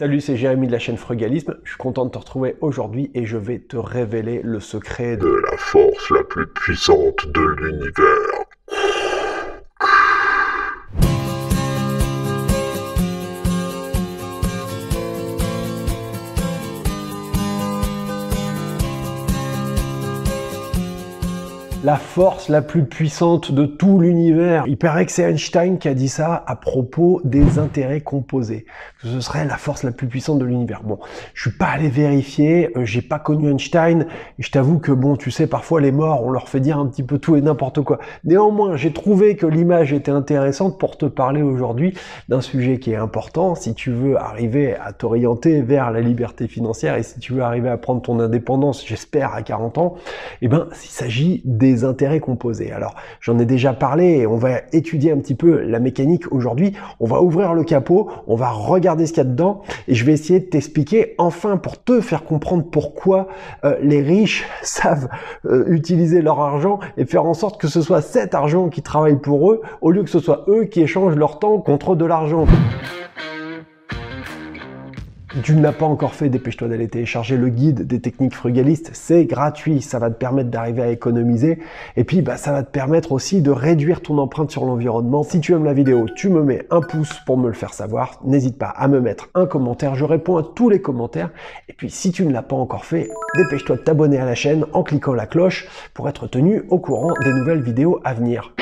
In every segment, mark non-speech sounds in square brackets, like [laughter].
Salut, c'est Jérémy de la chaîne Frugalisme. Je suis content de te retrouver aujourd'hui et je vais te révéler le secret de la force la plus puissante de l'univers. La force la plus puissante de tout l'univers. Il paraît que c'est Einstein qui a dit ça à propos des intérêts composés. Que ce serait la force la plus puissante de l'univers. Bon, je suis pas allé vérifier, euh, j'ai pas connu Einstein, je t'avoue que bon, tu sais, parfois les morts, on leur fait dire un petit peu tout et n'importe quoi. Néanmoins, j'ai trouvé que l'image était intéressante pour te parler aujourd'hui d'un sujet qui est important si tu veux arriver à t'orienter vers la liberté financière et si tu veux arriver à prendre ton indépendance, j'espère, à 40 ans, eh ben, il s'agit des intérêts composés. Alors, j'en ai déjà parlé et on va étudier un petit peu la mécanique aujourd'hui. On va ouvrir le capot, on va regarder ce qu'il y a dedans et je vais essayer de t'expliquer enfin pour te faire comprendre pourquoi euh, les riches [laughs] savent euh, utiliser leur argent et faire en sorte que ce soit cet argent qui travaille pour eux au lieu que ce soit eux qui échangent leur temps contre de l'argent tu ne l'as pas encore fait, dépêche-toi d'aller télécharger le guide des techniques frugalistes. C'est gratuit, ça va te permettre d'arriver à économiser. Et puis, bah, ça va te permettre aussi de réduire ton empreinte sur l'environnement. Si tu aimes la vidéo, tu me mets un pouce pour me le faire savoir. N'hésite pas à me mettre un commentaire. Je réponds à tous les commentaires. Et puis, si tu ne l'as pas encore fait, dépêche-toi de t'abonner à la chaîne en cliquant la cloche pour être tenu au courant des nouvelles vidéos à venir.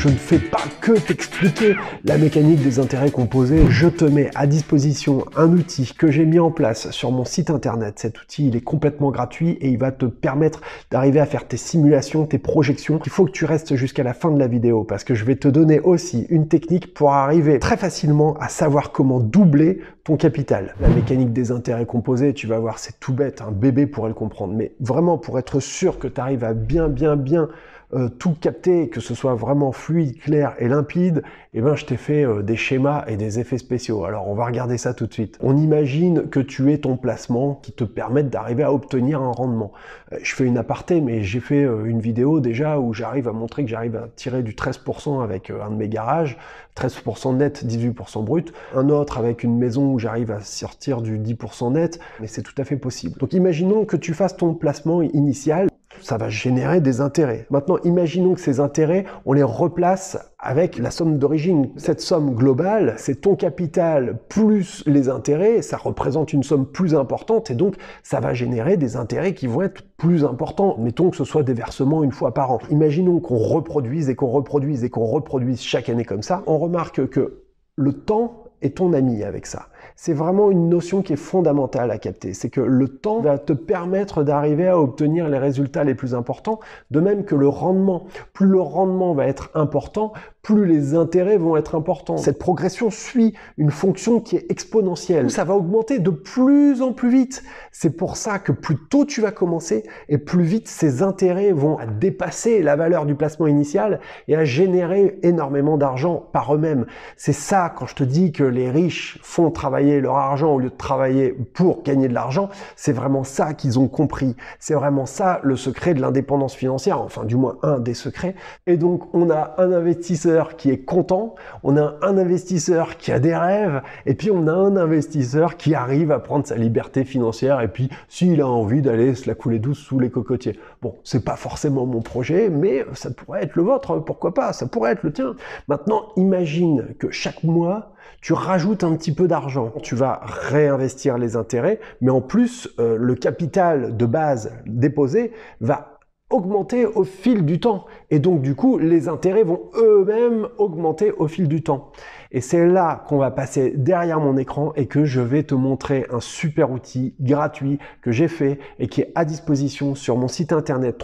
Je ne fais pas que t'expliquer la mécanique des intérêts composés. Je te mets à disposition un outil que j'ai mis en place sur mon site internet. Cet outil, il est complètement gratuit et il va te permettre d'arriver à faire tes simulations, tes projections. Il faut que tu restes jusqu'à la fin de la vidéo parce que je vais te donner aussi une technique pour arriver très facilement à savoir comment doubler ton capital. La mécanique des intérêts composés, tu vas voir, c'est tout bête, un bébé pourrait le comprendre. Mais vraiment, pour être sûr que tu arrives à bien, bien, bien euh, tout capter, que ce soit vraiment fluide, clair et limpide, eh ben je t'ai fait euh, des schémas et des effets spéciaux. Alors on va regarder ça tout de suite. On imagine que tu es ton placement qui te permette d'arriver à obtenir un rendement. Euh, je fais une aparté, mais j'ai fait une vidéo déjà où j'arrive à montrer que j'arrive à tirer du 13% avec un de mes garages, 13% net, 18% brut. Un autre avec une maison où j'arrive à sortir du 10% net, mais c'est tout à fait possible. Donc imaginons que tu fasses ton placement initial ça va générer des intérêts. Maintenant, imaginons que ces intérêts, on les replace avec la somme d'origine. Cette somme globale, c'est ton capital plus les intérêts, ça représente une somme plus importante et donc ça va générer des intérêts qui vont être plus importants. Mettons que ce soit des versements une fois par an. Imaginons qu'on reproduise et qu'on reproduise et qu'on reproduise chaque année comme ça. On remarque que le temps est ton ami avec ça c'est vraiment une notion qui est fondamentale à capter. C'est que le temps va te permettre d'arriver à obtenir les résultats les plus importants, de même que le rendement. Plus le rendement va être important, plus les intérêts vont être importants. Cette progression suit une fonction qui est exponentielle. Ça va augmenter de plus en plus vite. C'est pour ça que plus tôt tu vas commencer et plus vite ces intérêts vont dépasser la valeur du placement initial et à générer énormément d'argent par eux-mêmes. C'est ça quand je te dis que les riches font travailler leur argent au lieu de travailler pour gagner de l'argent, c'est vraiment ça qu'ils ont compris. C'est vraiment ça le secret de l'indépendance financière, enfin du moins un des secrets. Et donc on a un investisseur qui est content, on a un investisseur qui a des rêves, et puis on a un investisseur qui arrive à prendre sa liberté financière, et puis s'il a envie d'aller se la couler douce sous les cocotiers. Bon, c'est pas forcément mon projet, mais ça pourrait être le vôtre, pourquoi pas, ça pourrait être le tien. Maintenant, imagine que chaque mois, tu rajoutes un petit peu d'argent. Tu vas réinvestir les intérêts, mais en plus, euh, le capital de base déposé va augmenter au fil du temps. Et donc, du coup, les intérêts vont eux-mêmes augmenter au fil du temps. Et c'est là qu'on va passer derrière mon écran et que je vais te montrer un super outil gratuit que j'ai fait et qui est à disposition sur mon site internet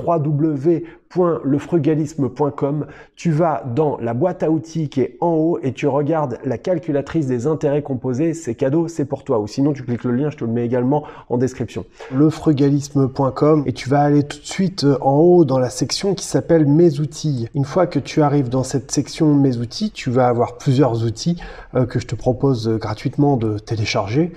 www.lefrugalisme.com. Tu vas dans la boîte à outils qui est en haut et tu regardes la calculatrice des intérêts composés. C'est cadeau, c'est pour toi. Ou sinon, tu cliques le lien, je te le mets également en description. Lefrugalisme.com et tu vas aller tout de suite euh, en haut dans la section qui s'appelle Mes outils. Une fois que tu arrives dans cette section Mes outils, tu vas avoir plusieurs outils euh, que je te propose euh, gratuitement de télécharger.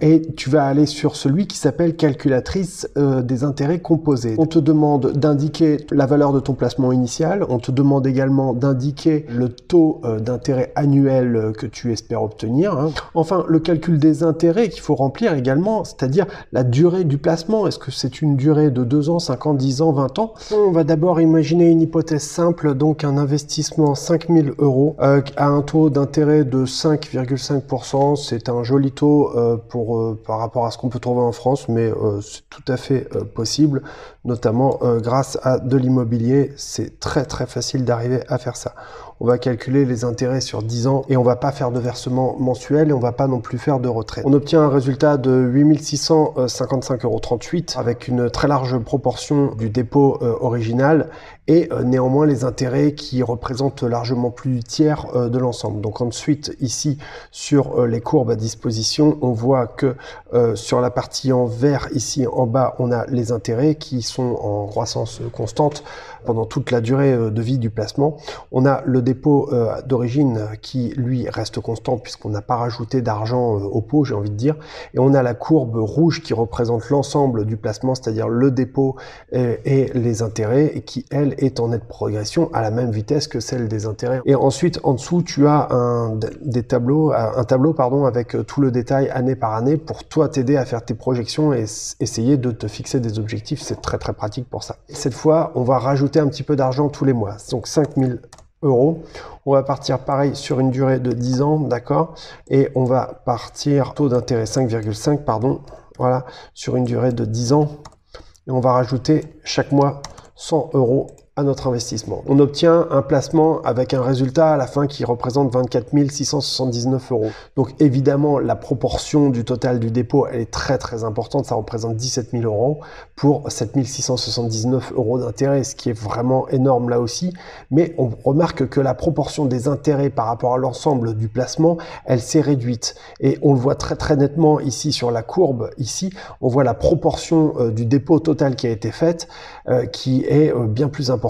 Et tu vas aller sur celui qui s'appelle calculatrice des intérêts composés. On te demande d'indiquer la valeur de ton placement initial. On te demande également d'indiquer le taux euh, d'intérêt annuel euh, que tu espères obtenir. Hein. Enfin, le calcul des intérêts qu'il faut remplir également, c'est-à-dire la durée du placement. Est-ce que c'est une durée de 2 ans, 5 ans, 10 ans, 20 ans? On va d'abord imaginer une hypothèse simple, donc un investissement 5000 euros euh, à un taux d'intérêt de 5,5%. C'est un joli taux pour, par rapport à ce qu'on peut trouver en France, mais c'est tout à fait possible, notamment grâce à de l'immobilier. C'est très très facile d'arriver à faire ça on va calculer les intérêts sur 10 ans et on va pas faire de versement mensuel et on va pas non plus faire de retrait. On obtient un résultat de 8655,38 euros avec une très large proportion du dépôt euh, original et euh, néanmoins les intérêts qui représentent largement plus du tiers euh, de l'ensemble. Donc ensuite ici sur les courbes à disposition, on voit que sur la partie en vert ici en bas, on a les intérêts qui sont en croissance constante pendant toute la durée euh, de vie du placement. On a le dépôt euh, d'origine qui, lui, reste constant puisqu'on n'a pas rajouté d'argent euh, au pot, j'ai envie de dire. Et on a la courbe rouge qui représente l'ensemble du placement, c'est-à-dire le dépôt et, les intérêts, et qui, elle, est en nette progression à la même vitesse que celle des intérêts. Et ensuite, en dessous, tu as un, des tableaux, un tableau pardon, avec tout le détail année par année pour toi t'aider à faire tes projections et essayer de te fixer des objectifs. C'est très très pratique pour ça. Cette fois, on va rajouter un petit peu d'argent tous les mois. Donc 5000 euros. On va partir pareil sur une durée de 10 ans, d'accord? Et on va partir taux d'intérêt 5,5, pardon, voilà, sur une durée de 10 ans. Et on va rajouter chaque mois 100 euros à notre investissement. On obtient un placement avec un résultat à la fin qui représente 24 679 euros. Donc évidemment, la proportion du total du dépôt, elle est très très importante. Ça représente 17 000 euros pour 7 679 euros d'intérêt, ce qui est vraiment énorme là aussi. Mais on remarque que la proportion des intérêts par rapport à l'ensemble du placement, elle s'est réduite. Et on le voit très très nettement ici sur la courbe. Ici, on voit la proportion euh, du dépôt total qui a été faite, euh, qui est euh, bien plus importante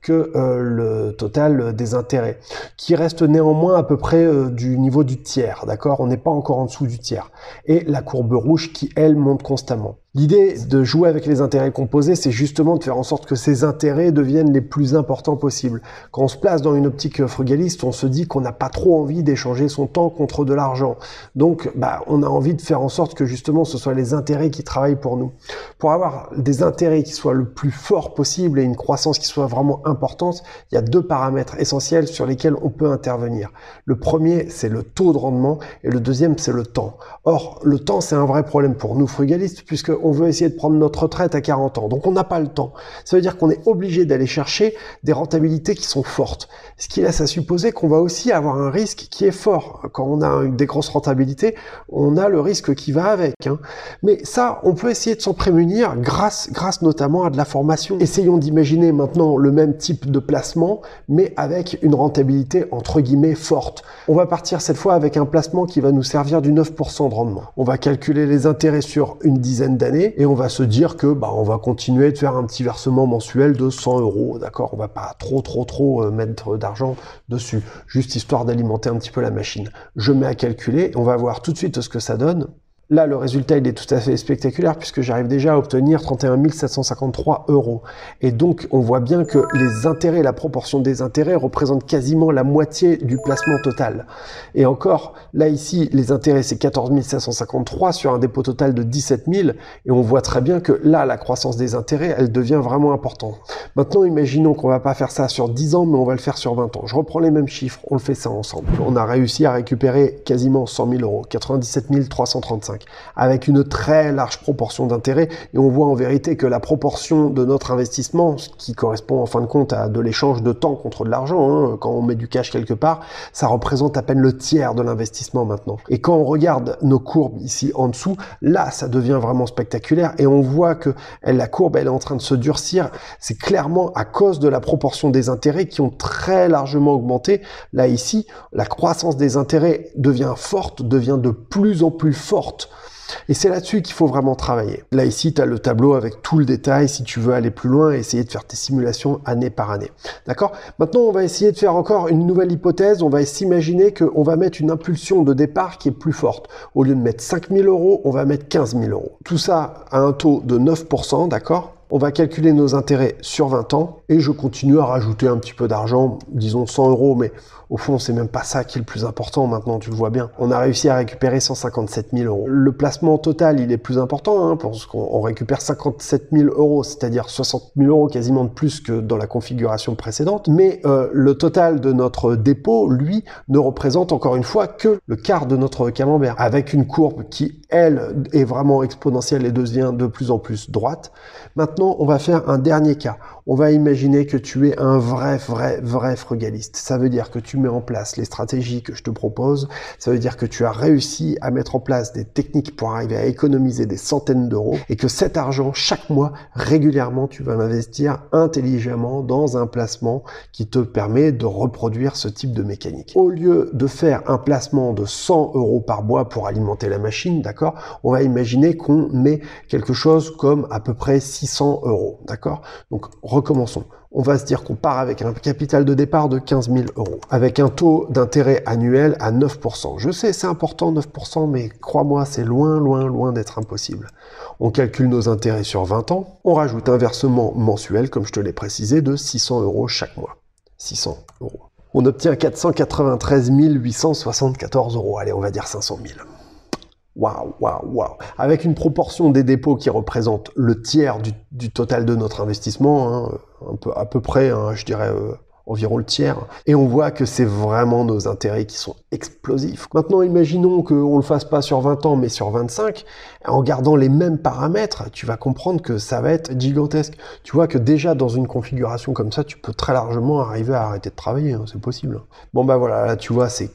que euh, le total des intérêts, qui reste néanmoins à peu près euh, du niveau du tiers, d'accord? On n'est pas encore en dessous du tiers. Et la courbe rouge qui, elle, monte constamment. L'idée de jouer avec les intérêts composés, c'est justement de faire en sorte que ces intérêts deviennent les plus importants possibles. Quand on se place dans une optique frugaliste, on se dit qu'on n'a pas trop envie d'échanger son temps contre de l'argent. Donc, bah, on a envie de faire en sorte que justement ce soit les intérêts qui travaillent pour nous. Pour avoir des intérêts qui soient le plus fort possible et une croissance qui soit vraiment importante, il y a deux paramètres essentiels sur lesquels on peut intervenir. Le premier, c'est le taux de rendement et le deuxième, c'est le temps. Or, le temps, c'est un vrai problème pour nous frugalistes puisque on veut essayer de prendre notre retraite à 40 ans. Donc on n'a pas le temps. Ça veut dire qu'on est obligé d'aller chercher des rentabilités qui sont fortes. Ce qui laisse à supposer qu'on va aussi avoir un risque qui est fort. Quand on a des grosses rentabilités, on a le risque qui va avec. Hein. Mais ça, on peut essayer de s'en prémunir grâce, grâce notamment à de la formation. Essayons d'imaginer maintenant le même type de placement, mais avec une rentabilité entre guillemets forte. On va partir cette fois avec un placement qui va nous servir du 9% de rendement. On va calculer les intérêts sur une dizaine d'années et on va se dire que bah, on va continuer de faire un petit versement mensuel de 100 euros, d'accord? On va pas trop trop trop euh, mettre d'argent dessus, juste histoire d'alimenter un petit peu la machine. Je mets à calculer, on va voir tout de suite ce que ça donne. Là, le résultat, il est tout à fait spectaculaire puisque j'arrive déjà à obtenir 31 753 euros. Et donc, on voit bien que les intérêts, la proportion des intérêts représente quasiment la moitié du placement total. Et encore, là, ici, les intérêts, c'est 14 753 sur un dépôt total de 17 000. Et on voit très bien que là, la croissance des intérêts, elle devient vraiment importante. Maintenant, imaginons qu'on va pas faire ça sur 10 ans, mais on va le faire sur 20 ans. Je reprends les mêmes chiffres, on le fait ça ensemble. On a réussi à récupérer quasiment 100 000 euros, 97 335 avec une très large proportion d'intérêt. Et on voit en vérité que la proportion de notre investissement, ce qui correspond en fin de compte à de l'échange de temps contre de l'argent, hein, quand on met du cash quelque part, ça représente à peine le tiers de l'investissement maintenant. Et quand on regarde nos courbes ici en dessous, là, ça devient vraiment spectaculaire et on voit que la courbe, elle est en train de se durcir. C'est clairement à cause de la proportion des intérêts qui ont très largement augmenté. Là, ici, la croissance des intérêts devient forte, devient de plus en plus forte et c'est là-dessus qu'il faut vraiment travailler. Là, ici, tu as le tableau avec tout le détail si tu veux aller plus loin et essayer de faire tes simulations année par année. D'accord? Maintenant, on va essayer de faire encore une nouvelle hypothèse. On va s'imaginer qu'on va mettre une impulsion de départ qui est plus forte. Au lieu de mettre 5000 euros, on va mettre 15 000 euros. Tout ça à un taux de 9%, d'accord? On va calculer nos intérêts sur 20 ans et je continue à rajouter un petit peu d'argent, disons 100 euros, mais au fond, c'est même pas ça qui est le plus important maintenant, tu le vois bien. On a réussi à récupérer 157 000 euros. Le placement total, il est plus important, hein, parce qu'on récupère 57 000 euros, c'est-à-dire 60 000 euros quasiment de plus que dans la configuration précédente. Mais euh, le total de notre dépôt, lui, ne représente encore une fois que le quart de notre camembert, avec une courbe qui, elle, est vraiment exponentielle et devient de plus en plus droite. Maintenant, on va faire un dernier cas. On va imaginer que tu es un vrai, vrai, vrai frugaliste. Ça veut dire que tu mets en place les stratégies que je te propose. Ça veut dire que tu as réussi à mettre en place des techniques pour arriver à économiser des centaines d'euros et que cet argent, chaque mois, régulièrement, tu vas l'investir intelligemment dans un placement qui te permet de reproduire ce type de mécanique. Au lieu de faire un placement de 100 euros par mois pour alimenter la machine, d'accord, on va imaginer qu'on met quelque chose comme à peu près 600 euros, d'accord Donc recommençons on va se dire qu'on part avec un capital de départ de 15 000 euros, avec un taux d'intérêt annuel à 9%. Je sais, c'est important 9%, mais crois-moi, c'est loin, loin, loin d'être impossible. On calcule nos intérêts sur 20 ans, on rajoute un versement mensuel, comme je te l'ai précisé, de 600 euros chaque mois. 600 euros. On obtient 493 874 euros. Allez, on va dire 500 000. Waouh, waouh, waouh. Avec une proportion des dépôts qui représente le tiers du, total de notre investissement, hein, un peu, à peu près, hein, je dirais euh, environ le tiers. Et on voit que c'est vraiment nos intérêts qui sont explosifs. Maintenant, imaginons qu'on ne le fasse pas sur 20 ans, mais sur 25. En gardant les mêmes paramètres, tu vas comprendre que ça va être gigantesque. Tu vois que déjà dans une configuration comme ça, tu peux très largement arriver à arrêter de travailler. Hein, c'est possible. Bon, bah voilà, là, tu vois, c'est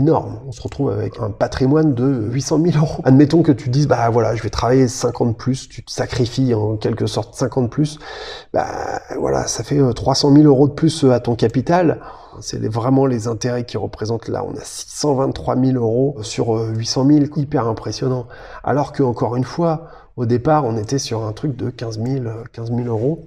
On se retrouve avec un patrimoine de 800 000 euros. Admettons que tu dises, bah voilà, je vais travailler 50 plus, tu te sacrifies en quelque sorte 50 plus, bah voilà, ça fait 300 euh, 000 euros de plus euh, à ton capital. C'est vraiment les intérêts qui représentent là. On a 623 000 euros sur 800 euh, 000, hyper impressionnant. Alors que encore une fois, au départ, on était sur un truc de 15 000, 15 000 euros.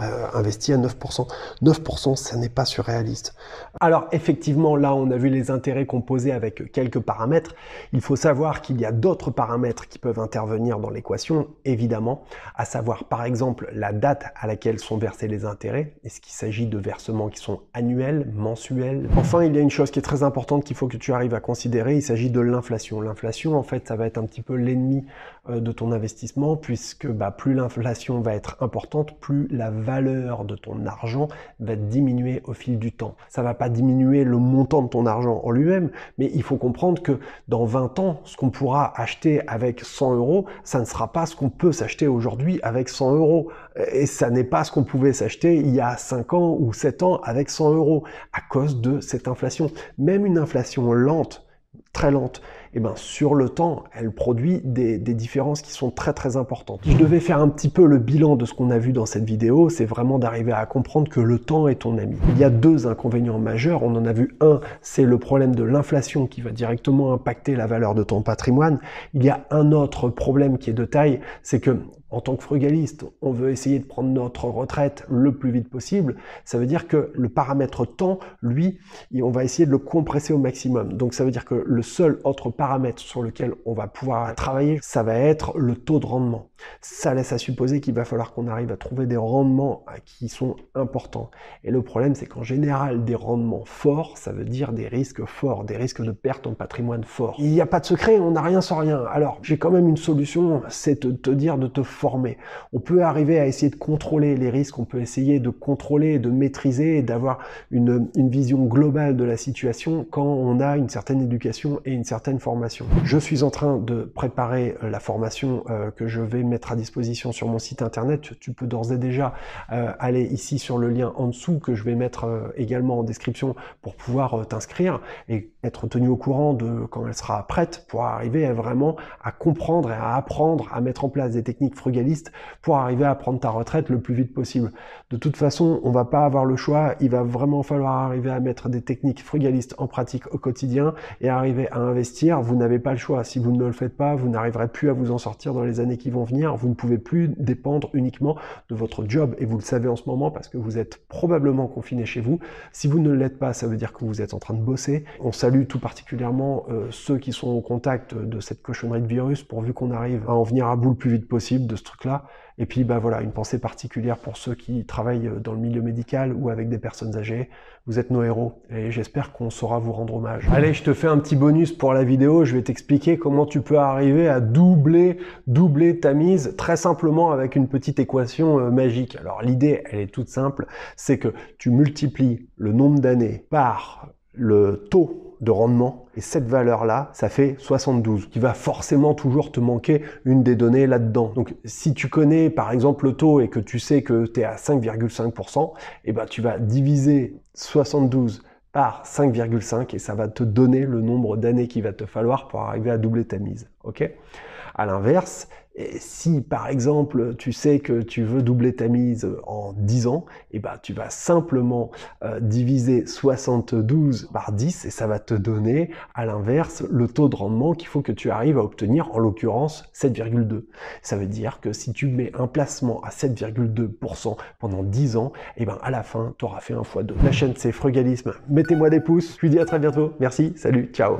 Euh, investi à 9%. 9%, ça n'est pas surréaliste. Alors effectivement, là, on a vu les intérêts composés avec quelques paramètres. Il faut savoir qu'il y a d'autres paramètres qui peuvent intervenir dans l'équation, évidemment, à savoir par exemple la date à laquelle sont versés les intérêts. Est-ce qu'il s'agit de versements qui sont annuels, mensuels? Enfin, il y a une chose qui est très importante qu'il faut que tu arrives à considérer, il s'agit de l'inflation. L'inflation, en fait, ça va être un petit peu l'ennemi euh, de ton investissement, puisque bah, plus l'inflation va être importante, plus la valeur de ton argent va diminuer au fil du temps. Ça va pas diminuer le montant de ton argent en lui-même, mais il faut comprendre que dans 20 ans, ce qu'on pourra acheter avec 100 euros, ça ne sera pas ce qu'on peut s'acheter aujourd'hui avec 100 euros. Et ça n'est pas ce qu'on pouvait s'acheter il y a 5 ans ou 7 ans avec 100 euros à cause de cette inflation. Même une inflation lente, très lente, eh ben sur le temps, elle produit des, des, différences qui sont très très importantes. Je devais faire un petit peu le bilan de ce qu'on a vu dans cette vidéo, c'est vraiment d'arriver à comprendre que le temps est ton ami. Il y a deux inconvénients majeurs. On en a vu un, c'est le problème de l'inflation qui va directement impacter la valeur de ton patrimoine. Il y a un autre problème qui est de taille, c'est que en tant que frugaliste, on veut essayer de prendre notre retraite le plus vite possible. Ça veut dire que le paramètre temps, lui, on va essayer de le compresser au maximum. Donc ça veut dire que le seul autre paramètre sur lequel on va pouvoir travailler, ça va être le taux de rendement. Ça laisse à supposer qu'il va falloir qu'on arrive à trouver des rendements qui sont importants. Et le problème, c'est qu'en général, des rendements forts, ça veut dire des risques forts, des risques de perte en patrimoine forts. Il n'y a pas de secret, on n'a rien sans rien. Alors, j'ai quand même une solution, c'est de te dire de te on peut arriver à essayer de contrôler les risques, on peut essayer de contrôler, de maîtriser d'avoir une, vision globale de la situation quand on a une certaine éducation et une certaine formation. Je suis en train de préparer euh, la formation euh, que je vais mettre à disposition sur mon site internet. Tu peux d'ores et déjà euh, aller ici sur le lien en dessous que je vais mettre également en description pour pouvoir t'inscrire et être tenu au courant de quand elle sera prête pour arriver à vraiment à comprendre et à apprendre à mettre en place des techniques frugales pour arriver à prendre ta retraite le plus vite possible. De toute façon, on va pas avoir le choix, il va vraiment falloir arriver à mettre des techniques frugalistes en pratique au quotidien et arriver à investir. Vous n'avez pas le choix. Si vous ne le faites pas, vous n'arriverez plus à vous en sortir dans les années qui vont venir. Vous ne pouvez plus dépendre uniquement de votre job et vous le savez en ce moment parce que vous êtes probablement confiné chez vous. Si vous ne l'êtes pas, ça veut dire que vous êtes en train de bosser. On salue tout particulièrement euh, ceux qui sont au contact de cette cochonnerie de virus pourvu qu'on arrive à en venir à bout le plus vite possible, de truc-là. Et puis, bah voilà, une pensée particulière pour ceux qui travaillent dans le milieu médical ou avec des personnes âgées. Vous êtes nos héros et j'espère qu'on saura vous rendre hommage. Allez, je te fais un petit bonus pour la vidéo. Je vais t'expliquer comment tu peux arriver à doubler, doubler ta mise très simplement avec une petite équation euh, magique. Alors, l'idée, elle est toute simple. C'est que tu multiplies le nombre d'années par le taux de rendement. Et cette valeur-là, ça fait 72. qui va forcément toujours te manquer une des données là-dedans. Donc, si tu connais, par exemple, le taux et que tu sais que tu es à 5,5%, eh ben, tu vas diviser 72 par 5,5 et ça va te donner le nombre d'années qu'il va te falloir pour arriver à doubler ta mise. Ok? À l'inverse, si par exemple tu sais que tu veux doubler ta mise en 10 ans, et eh ben tu vas simplement euh, diviser 72 par 10 et ça va te donner à l'inverse le taux de rendement qu'il faut que tu arrives à obtenir, en l'occurrence 7,2. Ça veut dire que si tu mets un placement à 7,2% pendant 10 ans, et eh ben à la fin tu auras fait un fois 2. La chaîne c'est Frugalisme. Mettez-moi des pouces. Je vous dis à très bientôt. Merci. Salut. Ciao.